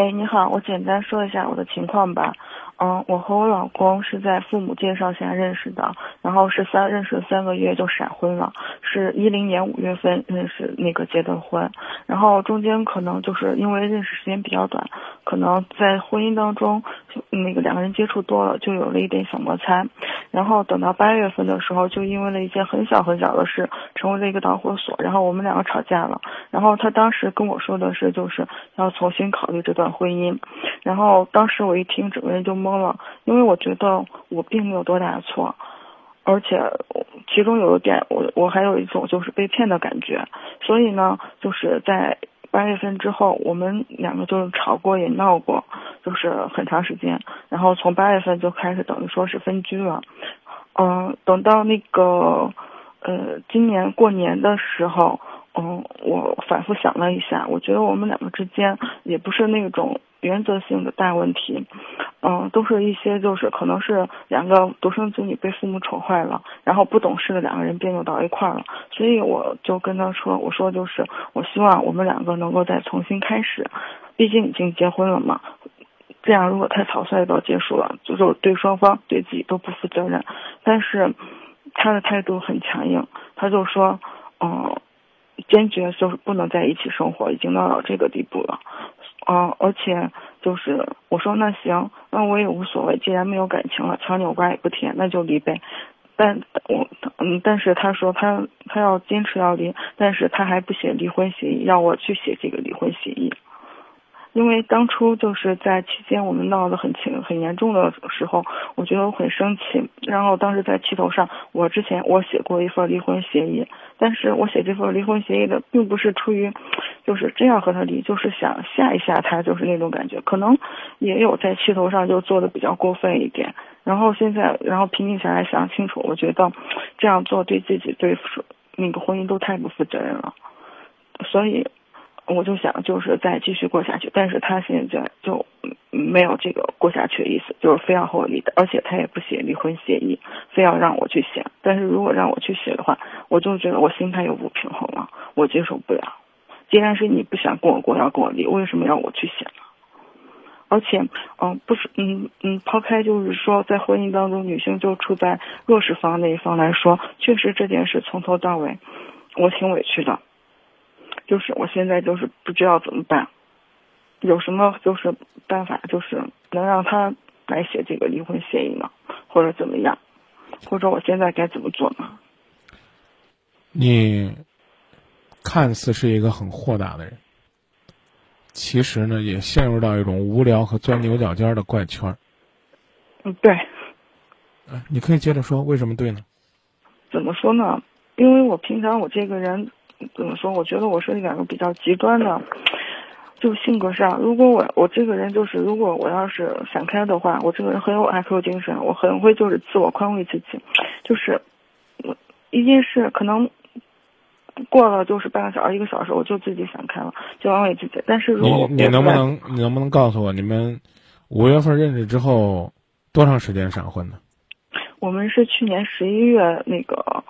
哎，你好，我简单说一下我的情况吧。嗯，我和我老公是在父母介绍下认识的，然后是三认识了三个月就闪婚了，是一零年五月份认识那个结的婚，然后中间可能就是因为认识时间比较短，可能在婚姻当中那个两个人接触多了，就有了一点小摩擦，然后等到八月份的时候，就因为了一件很小很小的事，成为了一个导火索，然后我们两个吵架了，然后他当时跟我说的是就是要重新考虑这段婚姻，然后当时我一听整个人就懵。了，因为我觉得我并没有多大的错，而且其中有一点，我我还有一种就是被骗的感觉，所以呢，就是在八月份之后，我们两个就是吵过也闹过，就是很长时间，然后从八月份就开始等于说是分居了，嗯，等到那个呃今年过年的时候，嗯，我反复想了一下，我觉得我们两个之间也不是那种原则性的大问题。嗯，都是一些就是可能是两个独生子女被父母宠坏了，然后不懂事的两个人别扭到一块儿了，所以我就跟他说，我说就是我希望我们两个能够再重新开始，毕竟已经结婚了嘛，这样如果太草率到结束了，就就对双方对自己都不负责任。但是他的态度很强硬，他就说，嗯，坚决就是不能在一起生活，已经闹到这个地步了。嗯，而且就是我说那行，那我也无所谓，既然没有感情了，强扭瓜也不甜，那就离呗。但我嗯，但是他说他他要坚持要离，但是他还不写离婚协议，要我去写这个离婚协议。因为当初就是在期间我们闹得很轻很严重的时候，我觉得我很生气。然后当时在气头上，我之前我写过一份离婚协议，但是我写这份离婚协议的并不是出于，就是真要和他离，就是想吓一吓他，就是那种感觉。可能也有在气头上就做的比较过分一点。然后现在，然后平静下来想清楚，我觉得这样做对自己对那个婚姻都太不负责任了，所以。我就想，就是再继续过下去，但是他现在就没有这个过下去的意思，就是非要和我离的，而且他也不写离婚协议，非要让我去写。但是如果让我去写的话，我就觉得我心态又不平衡了，我接受不了。既然是你不想跟我过，要跟我离，为什么要我去写呢？而且，嗯，不是，嗯嗯，抛开就是说，在婚姻当中，女性就处在弱势方那一方来说，确实这件事从头到尾，我挺委屈的。就是我现在就是不知道怎么办，有什么就是办法，就是能让他来写这个离婚协议呢，或者怎么样，或者我现在该怎么做呢？你看似是一个很豁达的人，其实呢，也陷入到一种无聊和钻牛角尖的怪圈。嗯，对。嗯，你可以接着说，为什么对呢？怎么说呢？因为我平常我这个人。怎么说？我觉得我是两个比较极端的，就性格上，如果我我这个人就是，如果我要是想开的话，我这个人很有爱 Q 精神，我很会就是自我宽慰自己，就是一件事可能过了就是半个小时一个小时，我就自己想开了，就安慰自己。但是如果你你能不能你能不能告诉我，你们五月份认识之后多长时间闪婚呢？我们是去年十一月那个。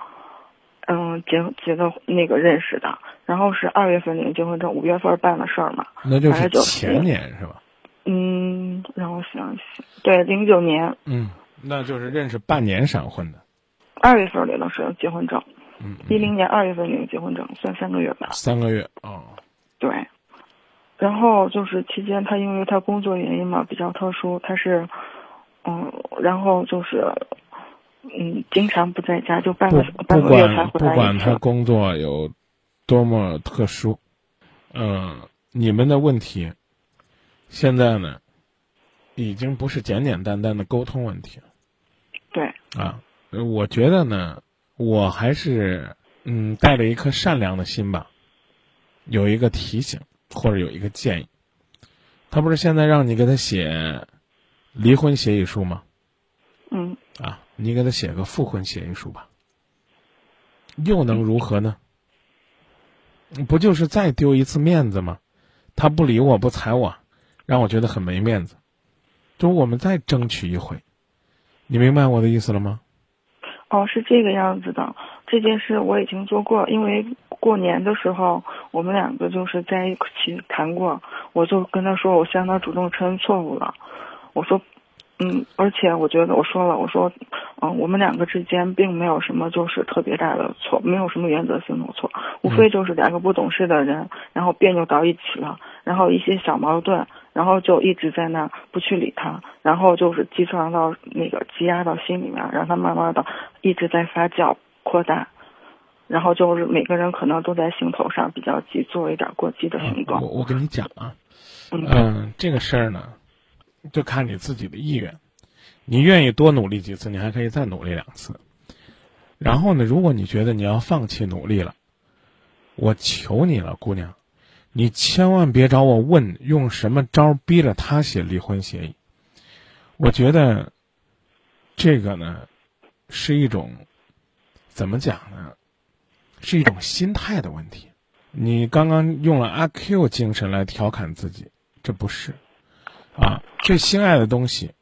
嗯，结结的那个认识的，然后是二月份领结婚证，五月份办的事儿嘛。那就是前年是吧？嗯，让我想想，对，零九年。嗯，那就是认识半年闪婚的。二月份领的是结婚证。嗯。一零年二月份领结婚证，算三个月吧。三个月哦。对。然后就是期间，他因为他工作原因嘛，比较特殊，他是，嗯，然后就是。嗯，经常不在家，就半个半个月才回来不管他工作有多么特殊，嗯，你们的问题现在呢，已经不是简简单单的沟通问题了。对。啊，我觉得呢，我还是嗯带着一颗善良的心吧，有一个提醒或者有一个建议。他不是现在让你给他写离婚协议书吗？嗯。啊。你给他写个复婚协议书吧，又能如何呢？不就是再丢一次面子吗？他不理我不睬我，让我觉得很没面子。就我们再争取一回，你明白我的意思了吗？哦，是这个样子的。这件事我已经做过，因为过年的时候，我们两个就是在一起谈过，我就跟他说，我向他主动承认错误了。我说，嗯，而且我觉得我说了，我说，嗯，我们两个之间并没有什么就是特别大的错，没有什么原则性的错，无非就是两个不懂事的人，然后别扭到一起了，然后一些小矛盾，然后就一直在那不去理他，然后就是积藏到那个积压到心里面，让他慢慢的一直在发酵扩大。然后就是每个人可能都在行头上比较急，做一点过激的行动。我我跟你讲啊，嗯嗯，这个事儿呢，就看你自己的意愿。你愿意多努力几次，你还可以再努力两次。然后呢，如果你觉得你要放弃努力了，我求你了，姑娘，你千万别找我问用什么招逼着他写离婚协议。我觉得这个呢，是一种怎么讲呢？是一种心态的问题。你刚刚用了阿 Q 精神来调侃自己，这不是啊！最心爱的东西，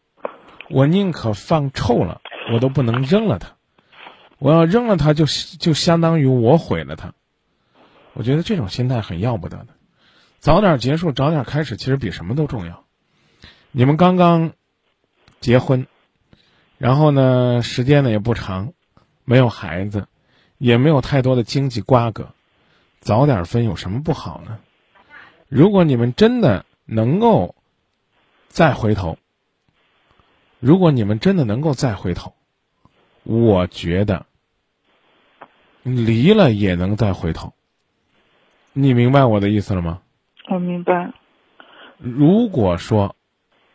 我宁可放臭了，我都不能扔了它。我要扔了它，就就相当于我毁了它。我觉得这种心态很要不得的。早点结束，早点开始，其实比什么都重要。你们刚刚结婚，然后呢，时间呢也不长，没有孩子。也没有太多的经济瓜葛，早点分有什么不好呢？如果你们真的能够再回头，如果你们真的能够再回头，我觉得离了也能再回头。你明白我的意思了吗？我明白。如果说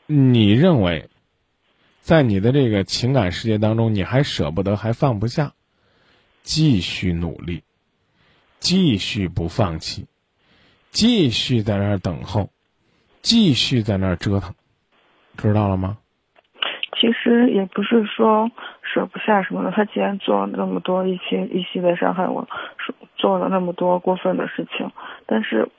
你认为在你的这个情感世界当中，你还舍不得，还放不下。继续努力，继续不放弃，继续在那儿等候，继续在那儿折腾，知道了吗？其实也不是说舍不下什么的，他既然做了那么多一些一系列伤害我，做了那么多过分的事情，但是。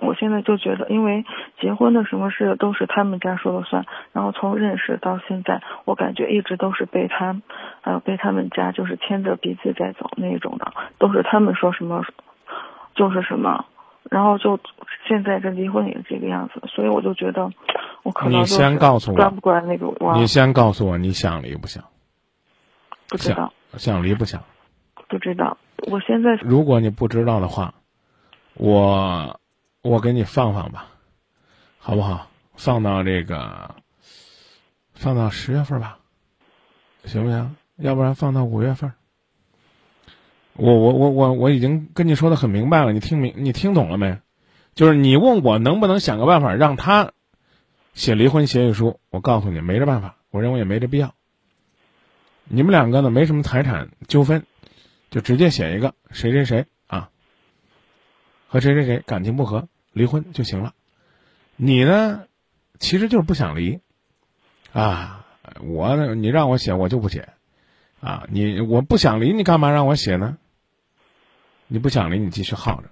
我现在就觉得，因为结婚的什么事都是他们家说了算，然后从认识到现在，我感觉一直都是被他，还有被他们家就是牵着鼻子在走那种的，都是他们说什么，就是什么，然后就现在这离婚也是这个样子，所以我就觉得，我可能你先告诉我，关不关那个？你先告诉我，你想离不想？不知道。想离不想？不知道。我现在如果你不知道的话，我。我给你放放吧，好不好？放到这个，放到十月份吧，行不行？要不然放到五月份。我我我我我已经跟你说的很明白了，你听明你听懂了没？就是你问我能不能想个办法让他写离婚协议书，我告诉你没这办法，我认为也没这必要。你们两个呢没什么财产纠纷，就直接写一个谁谁谁啊，和谁谁谁感情不和。离婚就行了，你呢，其实就是不想离，啊，我呢你让我写我就不写，啊，你我不想离，你干嘛让我写呢？你不想离，你继续耗着，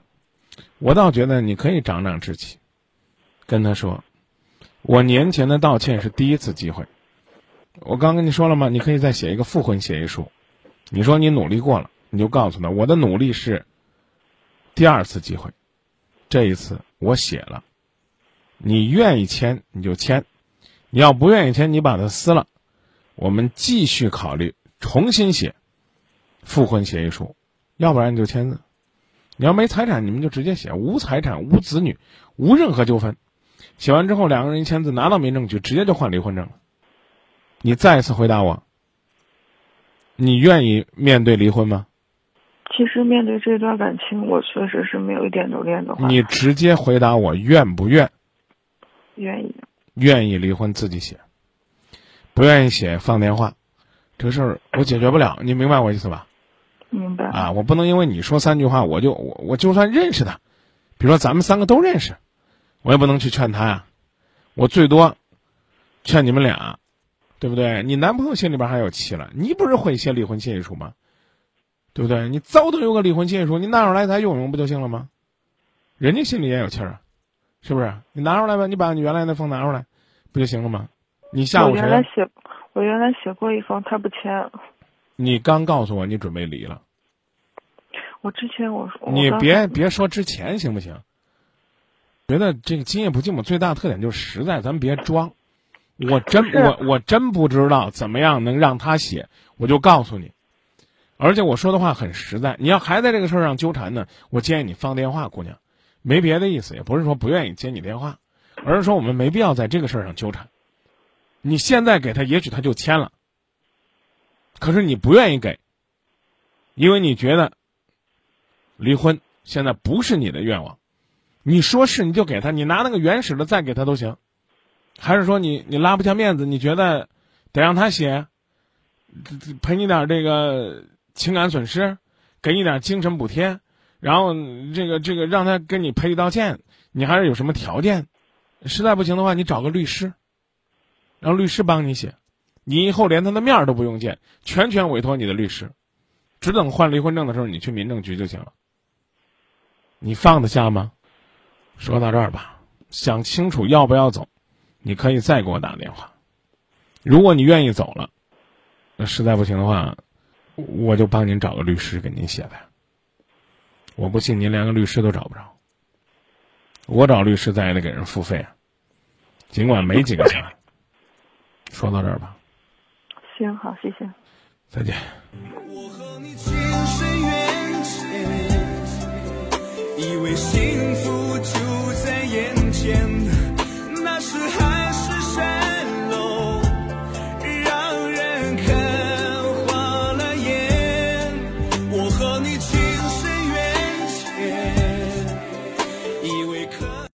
我倒觉得你可以长长志气，跟他说，我年前的道歉是第一次机会，我刚跟你说了吗？你可以再写一个复婚协议书，你说你努力过了，你就告诉他，我的努力是第二次机会。这一次我写了，你愿意签你就签，你要不愿意签你把它撕了，我们继续考虑重新写复婚协议书，要不然你就签字。你要没财产，你们就直接写无财产、无子女、无任何纠纷。写完之后，两个人签字，拿到民政局，直接就换离婚证了。你再一次回答我，你愿意面对离婚吗？其实面对这段感情，我确实是没有一点留恋的话。你直接回答我愿不愿？愿意。愿意离婚自己写，不愿意写放电话，这个事儿我解决不了，你明白我意思吧？明白。啊，我不能因为你说三句话，我就我我就算认识他，比如说咱们三个都认识，我也不能去劝他呀。我最多劝你们俩，对不对？你男朋友心里边还有气了，你不是会写离婚协议书吗？对不对？你早都有个离婚协议书，你拿出来再用用不就行了吗？人家心里也有气儿啊，是不是？你拿出来吧，你把你原来那封拿出来，不就行了吗？你下午谁？我原来写，我原来写过一封，他不签。你刚告诉我你准备离了。我之前我说你别别说之前行不行？觉得这个今夜不寂寞最大特点就是实在，咱别装。我真我我真不知道怎么样能让他写，我就告诉你。而且我说的话很实在，你要还在这个事儿上纠缠呢，我建议你放电话，姑娘，没别的意思，也不是说不愿意接你电话，而是说我们没必要在这个事儿上纠缠。你现在给他，也许他就签了，可是你不愿意给，因为你觉得离婚现在不是你的愿望。你说是你就给他，你拿那个原始的再给他都行，还是说你你拉不下面子，你觉得得让他写，赔你点这个情感损失，给你点精神补贴，然后这个这个让他跟你赔礼道歉，你还是有什么条件？实在不行的话，你找个律师，让律师帮你写，你以后连他的面儿都不用见，全权委托你的律师，只等换离婚证的时候你去民政局就行了。你放得下吗？说到这儿吧，想清楚要不要走，你可以再给我打电话。如果你愿意走了，那实在不行的话，我就帮您找个律师给您写的。我不信您连个律师都找不着，我找律师咱也得给人付费啊，尽管没几个钱。说到这儿吧，行好，谢谢。再见。我和你。